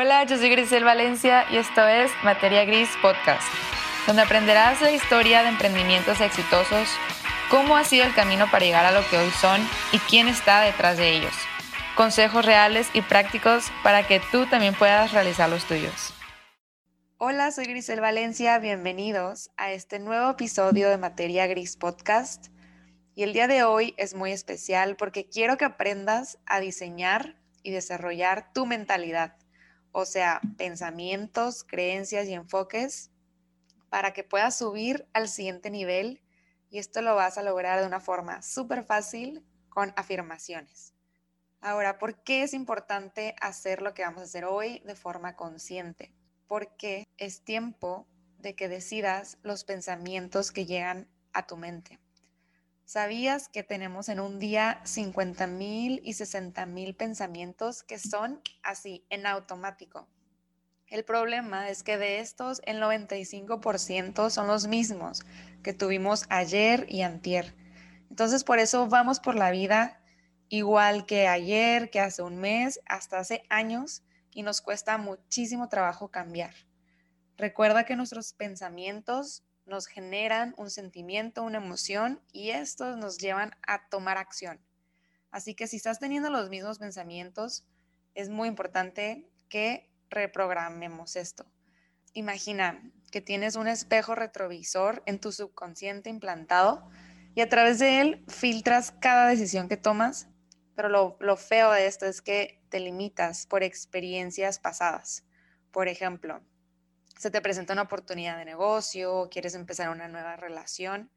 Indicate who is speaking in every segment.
Speaker 1: Hola, yo soy Grisel Valencia y esto es Materia Gris Podcast, donde aprenderás la historia de emprendimientos exitosos, cómo ha sido el camino para llegar a lo que hoy son y quién está detrás de ellos. Consejos reales y prácticos para que tú también puedas realizar los tuyos. Hola, soy Grisel Valencia, bienvenidos a este nuevo episodio de Materia Gris Podcast. Y el día de hoy es muy especial porque quiero que aprendas a diseñar y desarrollar tu mentalidad, o sea, pensamientos, creencias y enfoques para que puedas subir al siguiente nivel y esto lo vas a lograr de una forma súper fácil con afirmaciones. Ahora, ¿por qué es importante hacer lo que vamos a hacer hoy de forma consciente? porque es tiempo de que decidas los pensamientos que llegan a tu mente. ¿Sabías que tenemos en un día 50 mil y 60 mil pensamientos que son así, en automático? El problema es que de estos el 95% son los mismos que tuvimos ayer y antier. Entonces por eso vamos por la vida igual que ayer, que hace un mes, hasta hace años, y nos cuesta muchísimo trabajo cambiar. Recuerda que nuestros pensamientos nos generan un sentimiento, una emoción y estos nos llevan a tomar acción. Así que si estás teniendo los mismos pensamientos, es muy importante que reprogramemos esto. Imagina que tienes un espejo retrovisor en tu subconsciente implantado y a través de él filtras cada decisión que tomas, pero lo, lo feo de esto es que te limitas por experiencias pasadas. Por ejemplo, se te presenta una oportunidad de negocio, quieres empezar una nueva relación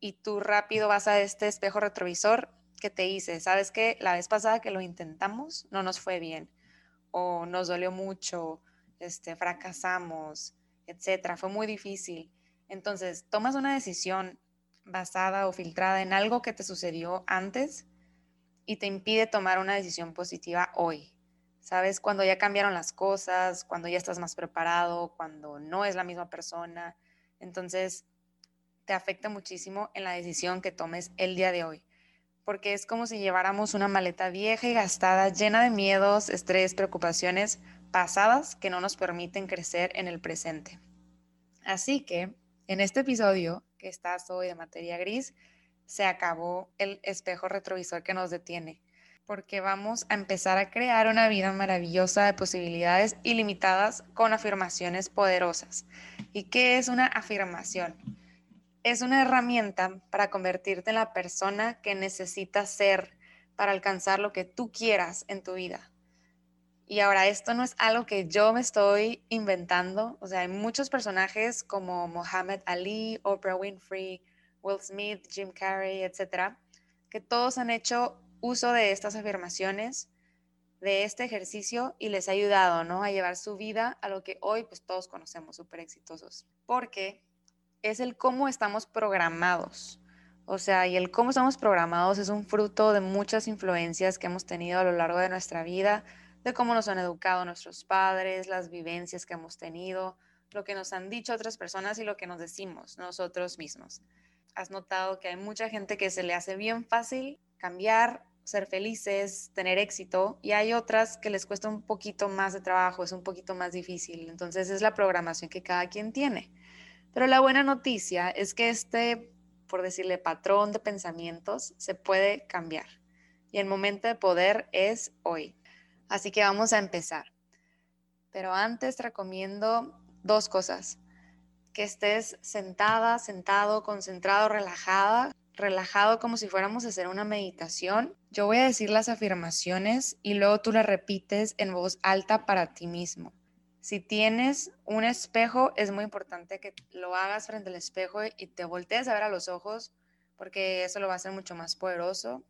Speaker 1: y tú rápido vas a este espejo retrovisor que te dice, ¿sabes qué? La vez pasada que lo intentamos no nos fue bien o nos dolió mucho, este, fracasamos, etcétera, fue muy difícil. Entonces, tomas una decisión basada o filtrada en algo que te sucedió antes y te impide tomar una decisión positiva hoy. ¿Sabes? Cuando ya cambiaron las cosas, cuando ya estás más preparado, cuando no es la misma persona. Entonces, te afecta muchísimo en la decisión que tomes el día de hoy. Porque es como si lleváramos una maleta vieja y gastada, llena de miedos, estrés, preocupaciones pasadas que no nos permiten crecer en el presente. Así que, en este episodio que estás hoy de materia gris, se acabó el espejo retrovisor que nos detiene, porque vamos a empezar a crear una vida maravillosa de posibilidades ilimitadas con afirmaciones poderosas. ¿Y qué es una afirmación? Es una herramienta para convertirte en la persona que necesitas ser para alcanzar lo que tú quieras en tu vida. Y ahora, esto no es algo que yo me estoy inventando. O sea, hay muchos personajes como Muhammad Ali, Oprah Winfrey, Will Smith, Jim Carrey, etcétera, que todos han hecho uso de estas afirmaciones, de este ejercicio y les ha ayudado, ¿no? A llevar su vida a lo que hoy pues todos conocemos súper exitosos. Porque es el cómo estamos programados. O sea, y el cómo estamos programados es un fruto de muchas influencias que hemos tenido a lo largo de nuestra vida, de cómo nos han educado nuestros padres, las vivencias que hemos tenido, lo que nos han dicho otras personas y lo que nos decimos nosotros mismos has notado que hay mucha gente que se le hace bien fácil cambiar, ser felices, tener éxito, y hay otras que les cuesta un poquito más de trabajo, es un poquito más difícil. Entonces es la programación que cada quien tiene. Pero la buena noticia es que este, por decirle, patrón de pensamientos se puede cambiar. Y el momento de poder es hoy. Así que vamos a empezar. Pero antes te recomiendo dos cosas que estés sentada, sentado, concentrado, relajada, relajado como si fuéramos a hacer una meditación. Yo voy a decir las afirmaciones y luego tú las repites en voz alta para ti mismo. Si tienes un espejo, es muy importante que lo hagas frente al espejo y te voltees a ver a los ojos porque eso lo va a hacer mucho más poderoso.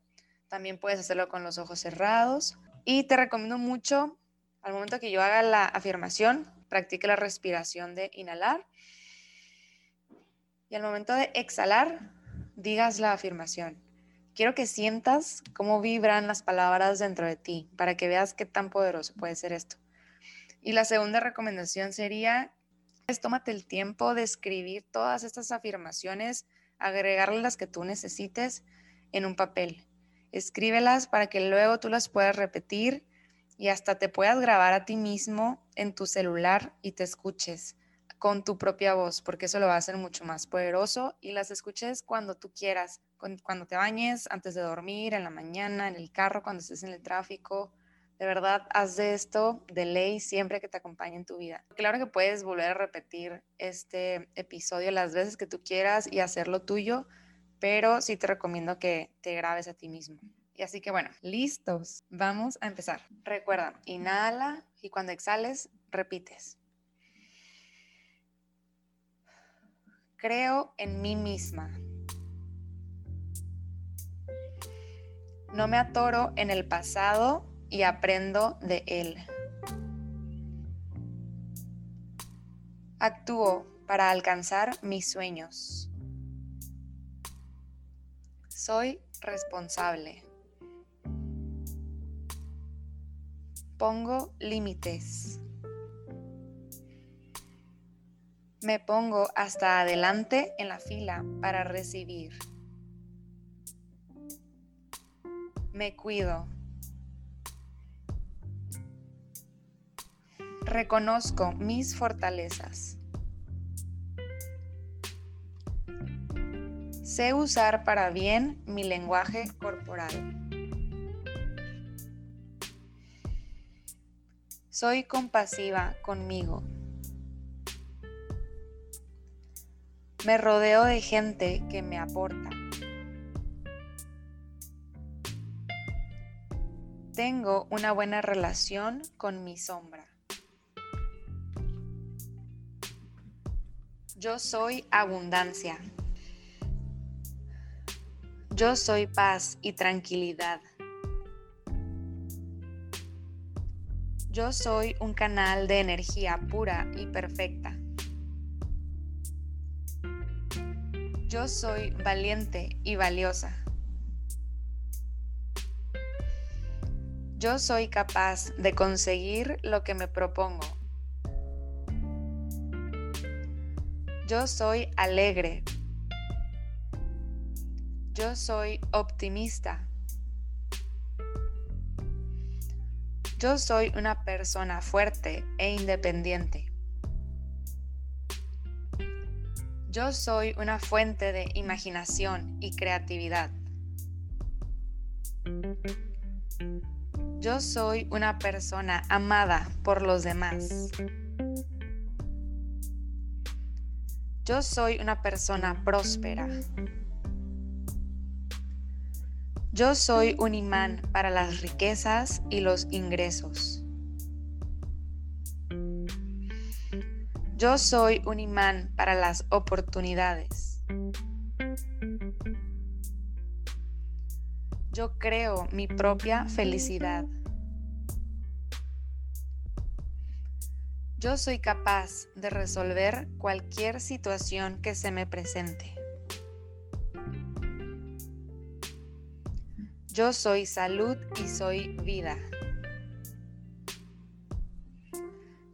Speaker 1: También puedes hacerlo con los ojos cerrados. Y te recomiendo mucho, al momento que yo haga la afirmación, practique la respiración de inhalar y al momento de exhalar, digas la afirmación. Quiero que sientas cómo vibran las palabras dentro de ti para que veas qué tan poderoso puede ser esto. Y la segunda recomendación sería, es tómate el tiempo de escribir todas estas afirmaciones, agregarle las que tú necesites en un papel. Escríbelas para que luego tú las puedas repetir y hasta te puedas grabar a ti mismo en tu celular y te escuches con tu propia voz, porque eso lo va a hacer mucho más poderoso y las escuches cuando tú quieras, cuando te bañes, antes de dormir, en la mañana, en el carro, cuando estés en el tráfico. De verdad, haz de esto de ley siempre que te acompañe en tu vida. Claro que puedes volver a repetir este episodio las veces que tú quieras y hacerlo tuyo, pero sí te recomiendo que te grabes a ti mismo. Y así que bueno, listos, vamos a empezar. Recuerda, inhala y cuando exhales, repites. Creo en mí misma. No me atoro en el pasado y aprendo de él. Actúo para alcanzar mis sueños. Soy responsable. Pongo límites. Me pongo hasta adelante en la fila para recibir. Me cuido. Reconozco mis fortalezas. Sé usar para bien mi lenguaje corporal. Soy compasiva conmigo. Me rodeo de gente que me aporta. Tengo una buena relación con mi sombra. Yo soy abundancia. Yo soy paz y tranquilidad. Yo soy un canal de energía pura y perfecta. Yo soy valiente y valiosa. Yo soy capaz de conseguir lo que me propongo. Yo soy alegre. Yo soy optimista. Yo soy una persona fuerte e independiente. Yo soy una fuente de imaginación y creatividad. Yo soy una persona amada por los demás. Yo soy una persona próspera. Yo soy un imán para las riquezas y los ingresos. Yo soy un imán para las oportunidades. Yo creo mi propia felicidad. Yo soy capaz de resolver cualquier situación que se me presente. Yo soy salud y soy vida.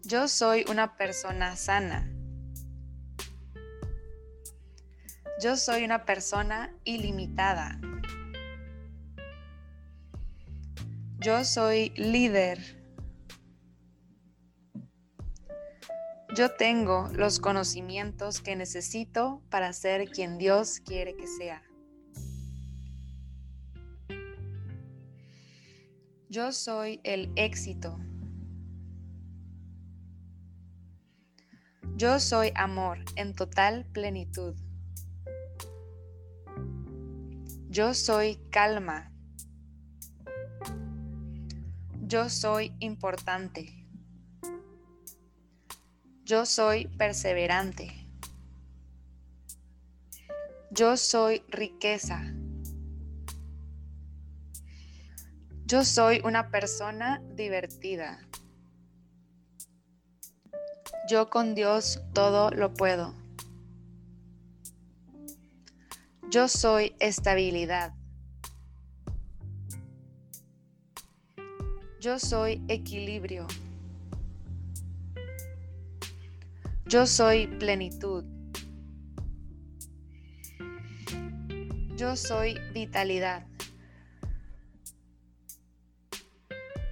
Speaker 1: Yo soy una persona sana. Yo soy una persona ilimitada. Yo soy líder. Yo tengo los conocimientos que necesito para ser quien Dios quiere que sea. Yo soy el éxito. Yo soy amor en total plenitud. Yo soy calma. Yo soy importante. Yo soy perseverante. Yo soy riqueza. Yo soy una persona divertida. Yo con Dios todo lo puedo. Yo soy estabilidad. Yo soy equilibrio. Yo soy plenitud. Yo soy vitalidad.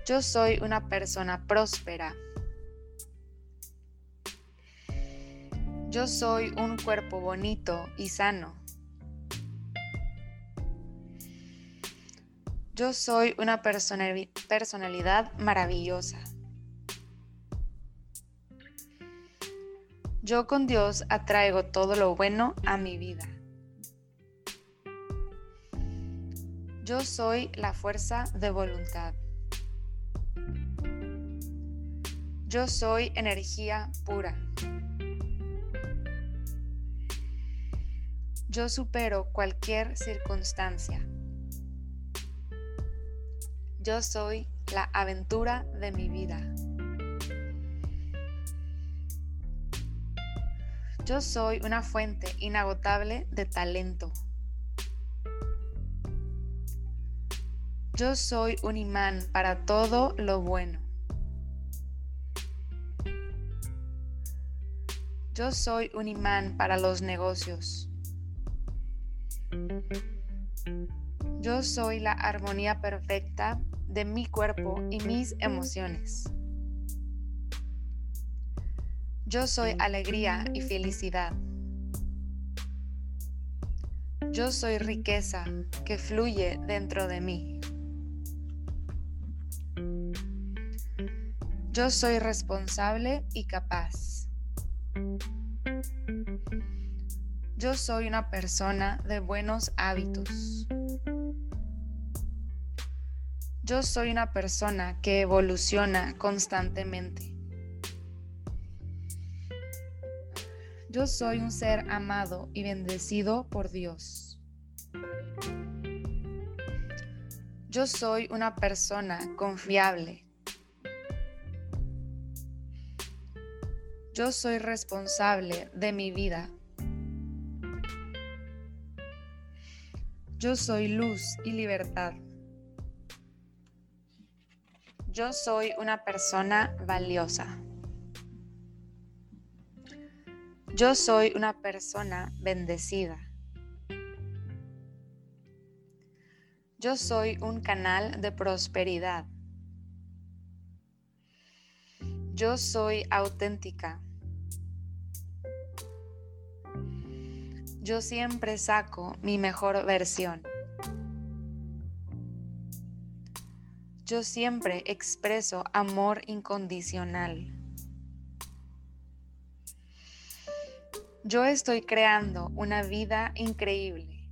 Speaker 1: Yo soy una persona próspera. Yo soy un cuerpo bonito y sano. Yo soy una personalidad maravillosa. Yo con Dios atraigo todo lo bueno a mi vida. Yo soy la fuerza de voluntad. Yo soy energía pura. Yo supero cualquier circunstancia. Yo soy la aventura de mi vida. Yo soy una fuente inagotable de talento. Yo soy un imán para todo lo bueno. Yo soy un imán para los negocios. Yo soy la armonía perfecta de mi cuerpo y mis emociones. Yo soy alegría y felicidad. Yo soy riqueza que fluye dentro de mí. Yo soy responsable y capaz. Yo soy una persona de buenos hábitos. Yo soy una persona que evoluciona constantemente. Yo soy un ser amado y bendecido por Dios. Yo soy una persona confiable. Yo soy responsable de mi vida. Yo soy luz y libertad. Yo soy una persona valiosa. Yo soy una persona bendecida. Yo soy un canal de prosperidad. Yo soy auténtica. Yo siempre saco mi mejor versión. Yo siempre expreso amor incondicional. Yo estoy creando una vida increíble.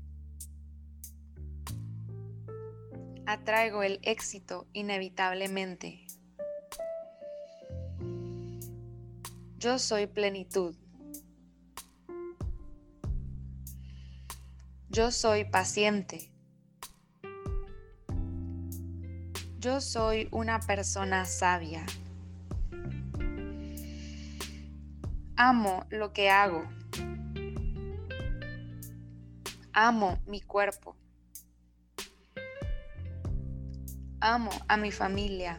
Speaker 1: Atraigo el éxito inevitablemente. Yo soy plenitud. Yo soy paciente. Yo soy una persona sabia. Amo lo que hago. Amo mi cuerpo. Amo a mi familia.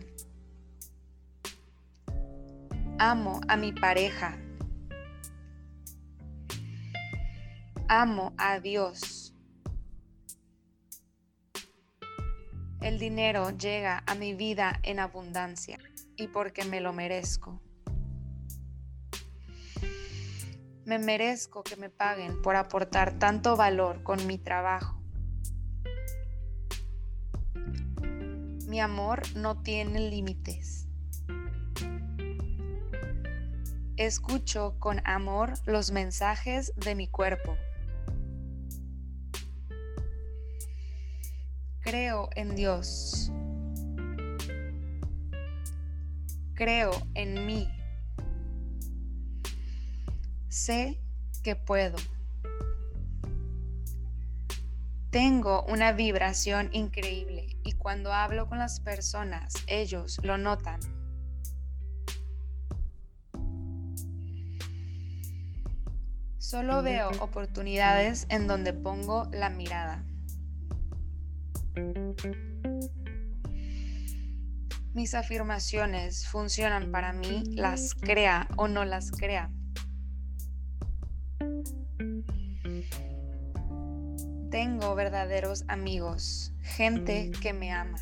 Speaker 1: Amo a mi pareja. Amo a Dios. El dinero llega a mi vida en abundancia y porque me lo merezco. Me merezco que me paguen por aportar tanto valor con mi trabajo. Mi amor no tiene límites. Escucho con amor los mensajes de mi cuerpo. Creo en Dios. Creo en mí. Sé que puedo. Tengo una vibración increíble y cuando hablo con las personas, ellos lo notan. Solo veo oportunidades en donde pongo la mirada. Mis afirmaciones funcionan para mí, las crea o no las crea. Tengo verdaderos amigos, gente que me ama.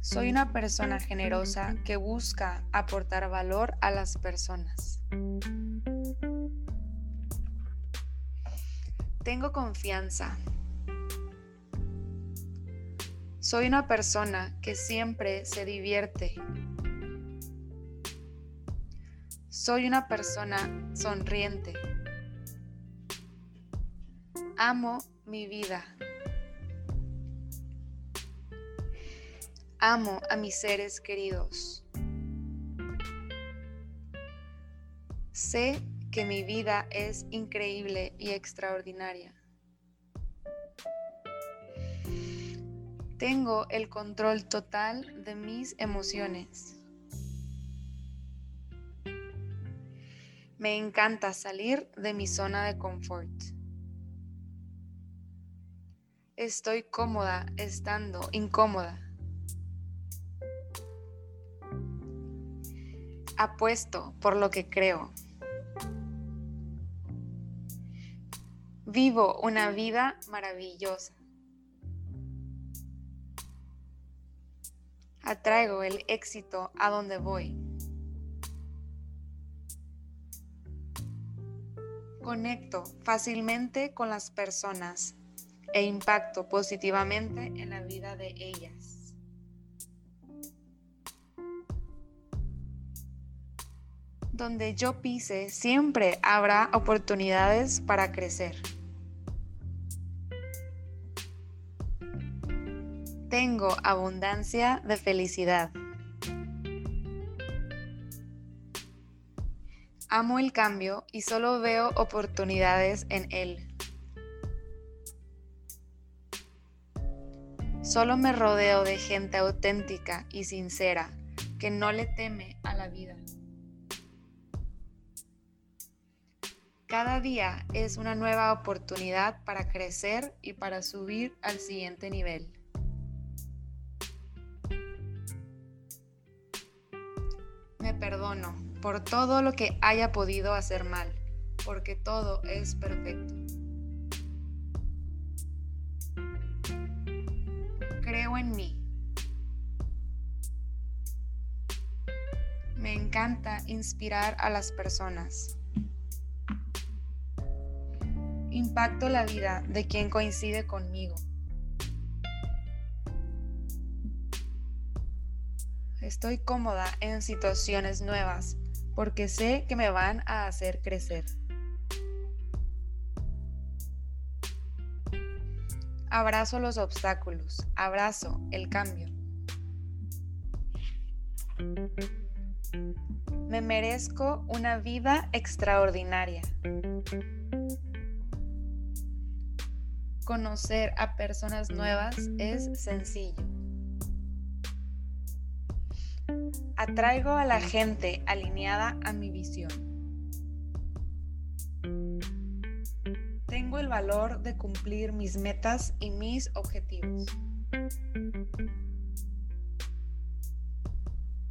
Speaker 1: Soy una persona generosa que busca aportar valor a las personas. Tengo confianza. Soy una persona que siempre se divierte. Soy una persona sonriente. Amo mi vida. Amo a mis seres queridos. Sé que mi vida es increíble y extraordinaria. Tengo el control total de mis emociones. Me encanta salir de mi zona de confort. Estoy cómoda estando incómoda. Apuesto por lo que creo. Vivo una vida maravillosa. Atraigo el éxito a donde voy. Conecto fácilmente con las personas e impacto positivamente en la vida de ellas. Donde yo pise, siempre habrá oportunidades para crecer. Tengo abundancia de felicidad. Amo el cambio y solo veo oportunidades en él. Solo me rodeo de gente auténtica y sincera que no le teme a la vida. Cada día es una nueva oportunidad para crecer y para subir al siguiente nivel. Perdono por todo lo que haya podido hacer mal, porque todo es perfecto. Creo en mí. Me encanta inspirar a las personas impacto la vida de quien coincide conmigo. Estoy cómoda en situaciones nuevas porque sé que me van a hacer crecer. Abrazo los obstáculos, abrazo el cambio. Me merezco una vida extraordinaria. conocer a personas nuevas es sencillo. Atraigo a la gente alineada a mi visión. Tengo el valor de cumplir mis metas y mis objetivos.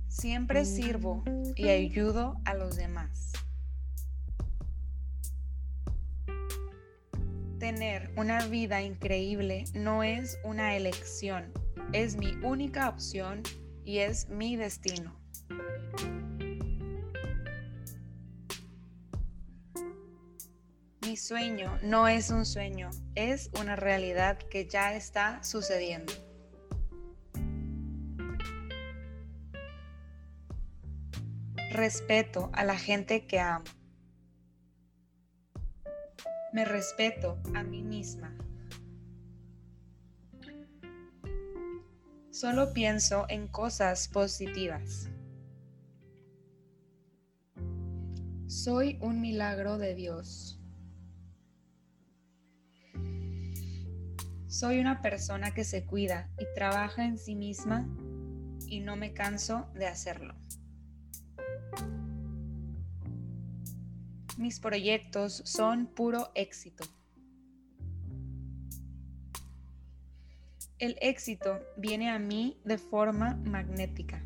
Speaker 1: Siempre sirvo y ayudo a los demás. Tener una vida increíble no es una elección, es mi única opción y es mi destino. Sueño no es un sueño, es una realidad que ya está sucediendo. Respeto a la gente que amo. Me respeto a mí misma. Solo pienso en cosas positivas. Soy un milagro de Dios. Soy una persona que se cuida y trabaja en sí misma y no me canso de hacerlo. mis proyectos son puro éxito. El éxito viene a mí de forma magnética.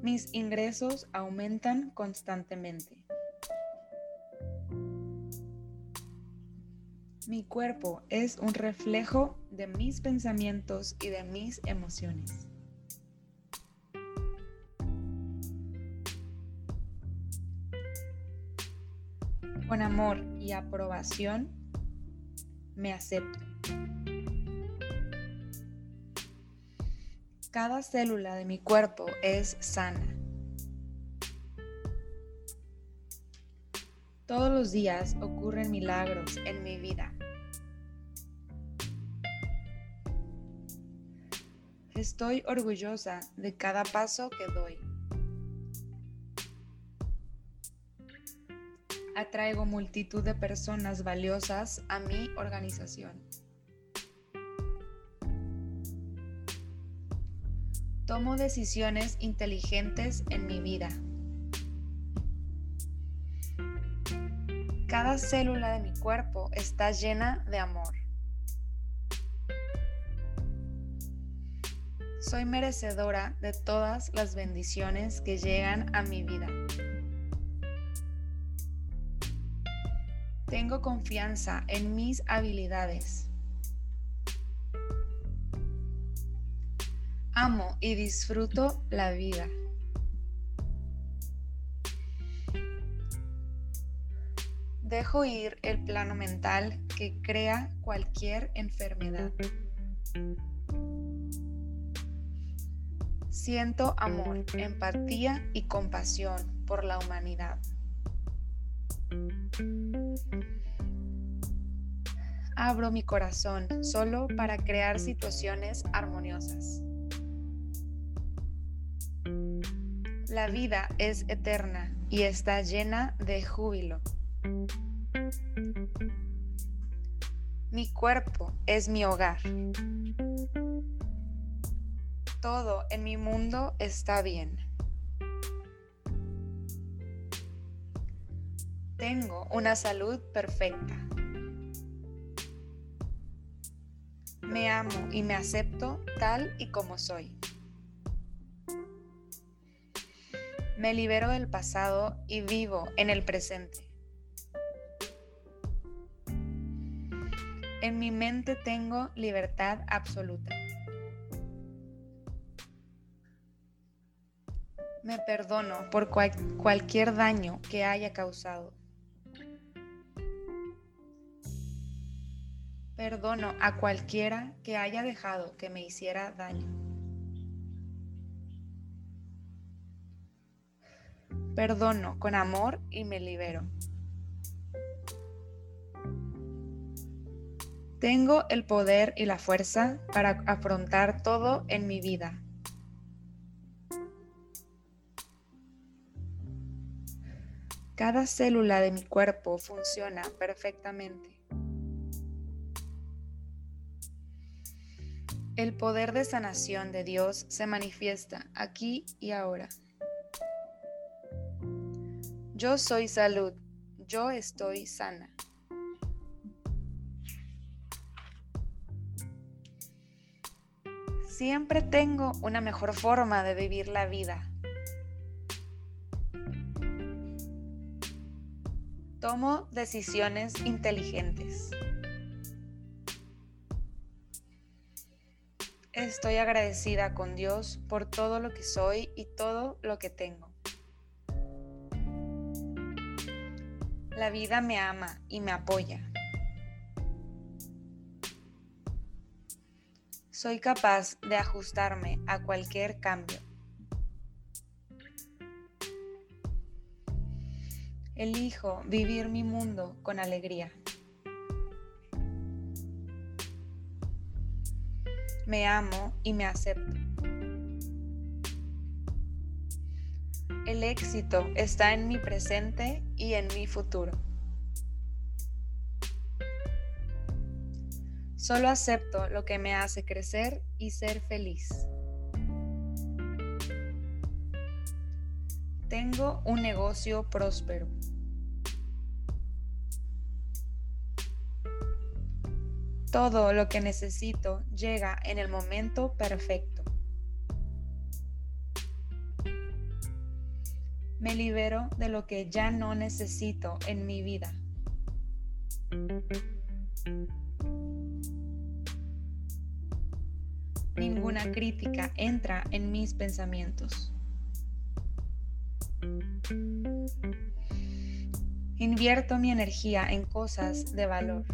Speaker 1: Mis ingresos aumentan constantemente. Mi cuerpo es un reflejo de mis pensamientos y de mis emociones. Con amor y aprobación me acepto. Cada célula de mi cuerpo es sana. Todos los días ocurren milagros en mi vida. Estoy orgullosa de cada paso que doy. Atraigo multitud de personas valiosas a mi organización. Tomo decisiones inteligentes en mi vida. Cada célula de mi cuerpo está llena de amor. Soy merecedora de todas las bendiciones que llegan a mi vida. Tengo confianza en mis habilidades. Amo y disfruto la vida. Dejo ir el plano mental que crea cualquier enfermedad. Siento amor, empatía y compasión por la humanidad. Abro mi corazón solo para crear situaciones armoniosas. La vida es eterna y está llena de júbilo. Mi cuerpo es mi hogar. Todo en mi mundo está bien. Tengo una salud perfecta. Me amo y me acepto tal y como soy. Me libero del pasado y vivo en el presente. En mi mente tengo libertad absoluta. Me perdono por cualquier daño que haya causado. Perdono a cualquiera que haya dejado que me hiciera daño. Perdono con amor y me libero. Tengo el poder y la fuerza para afrontar todo en mi vida. Cada célula de mi cuerpo funciona perfectamente. El poder de sanación de Dios se manifiesta aquí y ahora. Yo soy salud, yo estoy sana. Siempre tengo una mejor forma de vivir la vida. Tomo decisiones inteligentes. Estoy agradecida con Dios por todo lo que soy y todo lo que tengo. La vida me ama y me apoya. Soy capaz de ajustarme a cualquier cambio. Elijo vivir mi mundo con alegría. Me amo y me acepto. El éxito está en mi presente y en mi futuro. Solo acepto lo que me hace crecer y ser feliz. Tengo un negocio próspero. Todo lo que necesito llega en el momento perfecto. Me libero de lo que ya no necesito en mi vida. Ninguna crítica entra en mis pensamientos. Invierto mi energía en cosas de valor.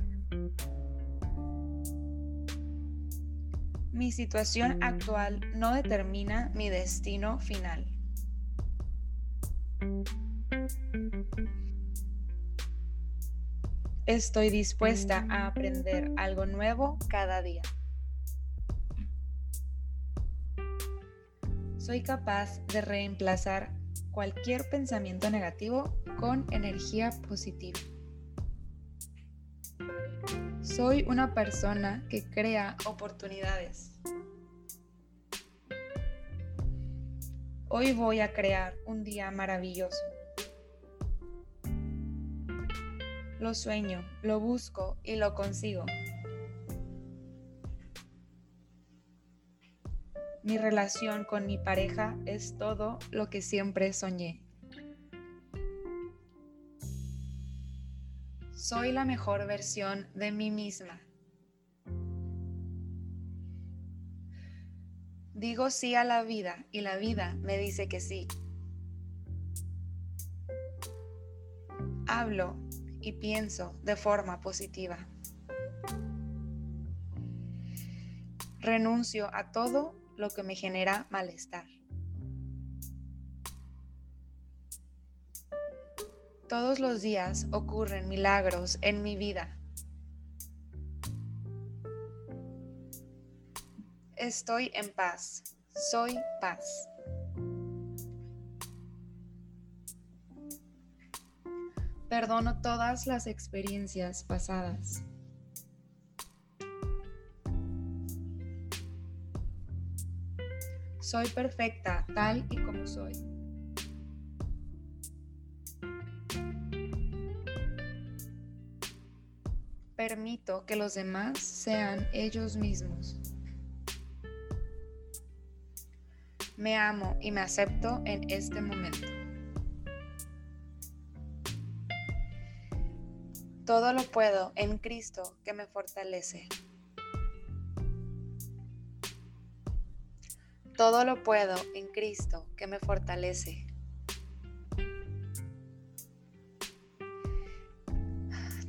Speaker 1: Mi situación actual no determina mi destino final. Estoy dispuesta a aprender algo nuevo cada día. Soy capaz de reemplazar cualquier pensamiento negativo con energía positiva. Soy una persona que crea oportunidades. Hoy voy a crear un día maravilloso. Lo sueño, lo busco y lo consigo. Mi relación con mi pareja es todo lo que siempre soñé. Soy la mejor versión de mí misma. Digo sí a la vida y la vida me dice que sí. Hablo y pienso de forma positiva. Renuncio a todo lo que me genera malestar. Todos los días ocurren milagros en mi vida. Estoy en paz. Soy paz. Perdono todas las experiencias pasadas. Soy perfecta tal y como soy. Permito que los demás sean ellos mismos. Me amo y me acepto en este momento. Todo lo puedo en Cristo que me fortalece. Todo lo puedo en Cristo que me fortalece.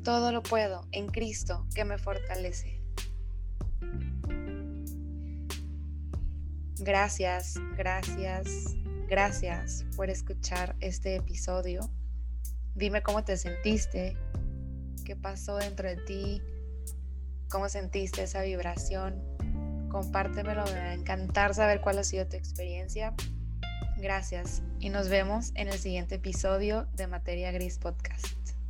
Speaker 1: Todo lo puedo en Cristo que me fortalece. Gracias, gracias, gracias por escuchar este episodio. Dime cómo te sentiste, qué pasó dentro de ti, cómo sentiste esa vibración. Compártemelo, me va a encantar saber cuál ha sido tu experiencia. Gracias y nos vemos en el siguiente episodio de Materia Gris Podcast.